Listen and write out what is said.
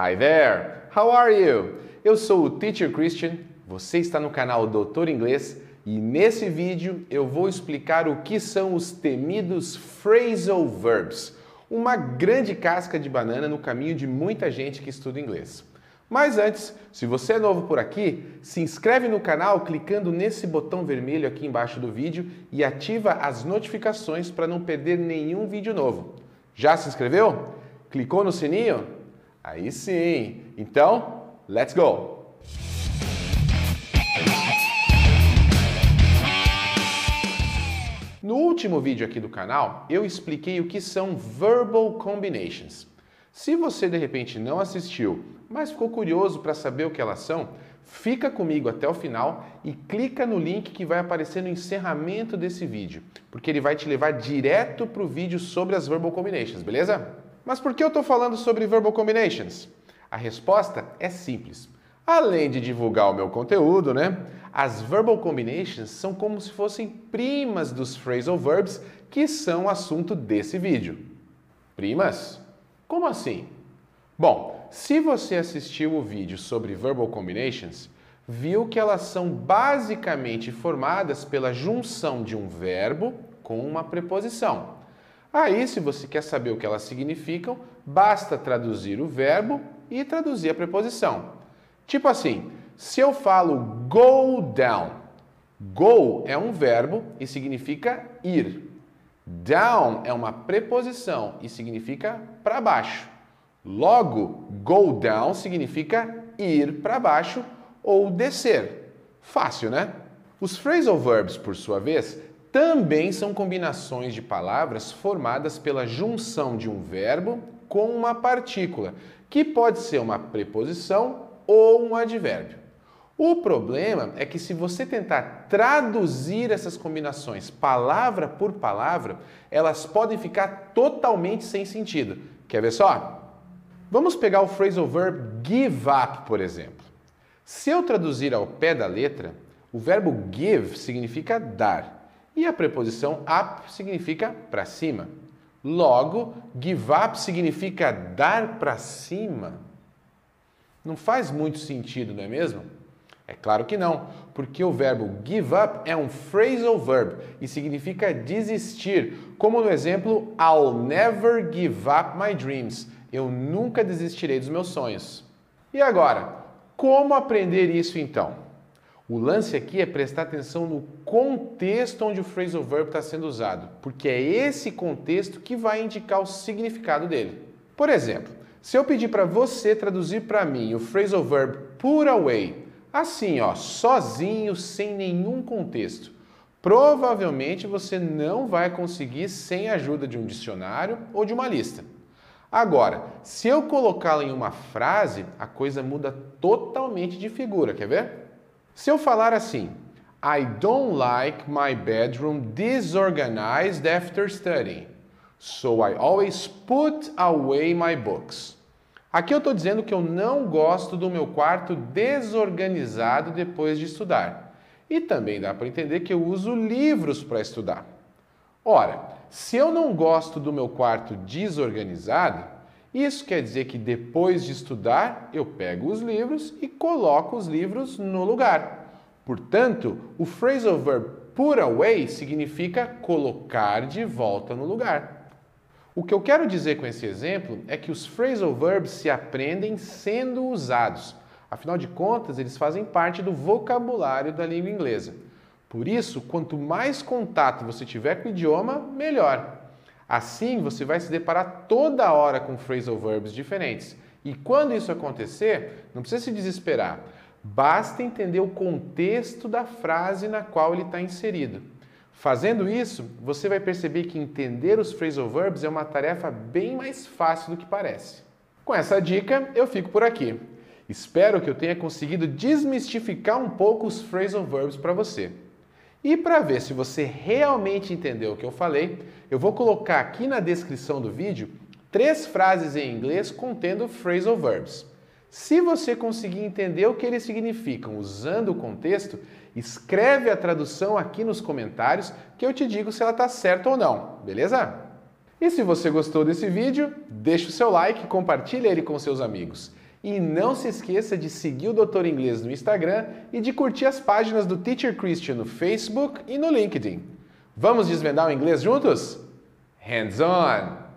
Hi there! How are you? Eu sou o Teacher Christian, você está no canal Doutor Inglês e nesse vídeo eu vou explicar o que são os temidos phrasal verbs, uma grande casca de banana no caminho de muita gente que estuda inglês. Mas antes, se você é novo por aqui, se inscreve no canal clicando nesse botão vermelho aqui embaixo do vídeo e ativa as notificações para não perder nenhum vídeo novo. Já se inscreveu? Clicou no sininho? Aí sim. Então, let's go! No último vídeo aqui do canal, eu expliquei o que são verbal combinations. Se você de repente não assistiu, mas ficou curioso para saber o que elas são, fica comigo até o final e clica no link que vai aparecer no encerramento desse vídeo, porque ele vai te levar direto para o vídeo sobre as verbal combinations, beleza? Mas por que eu estou falando sobre verbal combinations? A resposta é simples. Além de divulgar o meu conteúdo, né? As verbal combinations são como se fossem primas dos phrasal verbs que são assunto desse vídeo. Primas? Como assim? Bom, se você assistiu o vídeo sobre verbal combinations, viu que elas são basicamente formadas pela junção de um verbo com uma preposição. Aí, se você quer saber o que elas significam, basta traduzir o verbo e traduzir a preposição. Tipo assim, se eu falo go down, go é um verbo e significa ir. Down é uma preposição e significa para baixo. Logo, go down significa ir para baixo ou descer. Fácil, né? Os phrasal verbs, por sua vez, também são combinações de palavras formadas pela junção de um verbo com uma partícula, que pode ser uma preposição ou um advérbio. O problema é que se você tentar traduzir essas combinações palavra por palavra, elas podem ficar totalmente sem sentido. Quer ver só? Vamos pegar o phrasal verb give up, por exemplo. Se eu traduzir ao pé da letra, o verbo give significa dar e a preposição up significa para cima. Logo, give up significa dar para cima. Não faz muito sentido, não é mesmo? É claro que não, porque o verbo give up é um phrasal verb e significa desistir, como no exemplo I'll never give up my dreams. Eu nunca desistirei dos meus sonhos. E agora, como aprender isso então? O lance aqui é prestar atenção no contexto onde o phrasal verb está sendo usado, porque é esse contexto que vai indicar o significado dele. Por exemplo, se eu pedir para você traduzir para mim o phrasal verb put away, assim, ó, sozinho, sem nenhum contexto, provavelmente você não vai conseguir sem a ajuda de um dicionário ou de uma lista. Agora, se eu colocá-lo em uma frase, a coisa muda totalmente de figura, quer ver? Se eu falar assim, I don't like my bedroom disorganized after studying, so I always put away my books. Aqui eu estou dizendo que eu não gosto do meu quarto desorganizado depois de estudar. E também dá para entender que eu uso livros para estudar. Ora, se eu não gosto do meu quarto desorganizado, isso quer dizer que depois de estudar, eu pego os livros e coloco os livros no lugar. Portanto, o phrasal verb put away significa colocar de volta no lugar. O que eu quero dizer com esse exemplo é que os phrasal verbs se aprendem sendo usados. Afinal de contas, eles fazem parte do vocabulário da língua inglesa. Por isso, quanto mais contato você tiver com o idioma, melhor. Assim, você vai se deparar toda hora com phrasal verbs diferentes. E quando isso acontecer, não precisa se desesperar. Basta entender o contexto da frase na qual ele está inserido. Fazendo isso, você vai perceber que entender os phrasal verbs é uma tarefa bem mais fácil do que parece. Com essa dica, eu fico por aqui. Espero que eu tenha conseguido desmistificar um pouco os phrasal verbs para você. E para ver se você realmente entendeu o que eu falei, eu vou colocar aqui na descrição do vídeo três frases em inglês contendo phrasal verbs. Se você conseguir entender o que eles significam usando o contexto, escreve a tradução aqui nos comentários que eu te digo se ela está certa ou não, beleza? E se você gostou desse vídeo, deixa o seu like e compartilha ele com seus amigos. E não se esqueça de seguir o Doutor Inglês no Instagram e de curtir as páginas do Teacher Christian no Facebook e no LinkedIn. Vamos desvendar o inglês juntos? Hands on!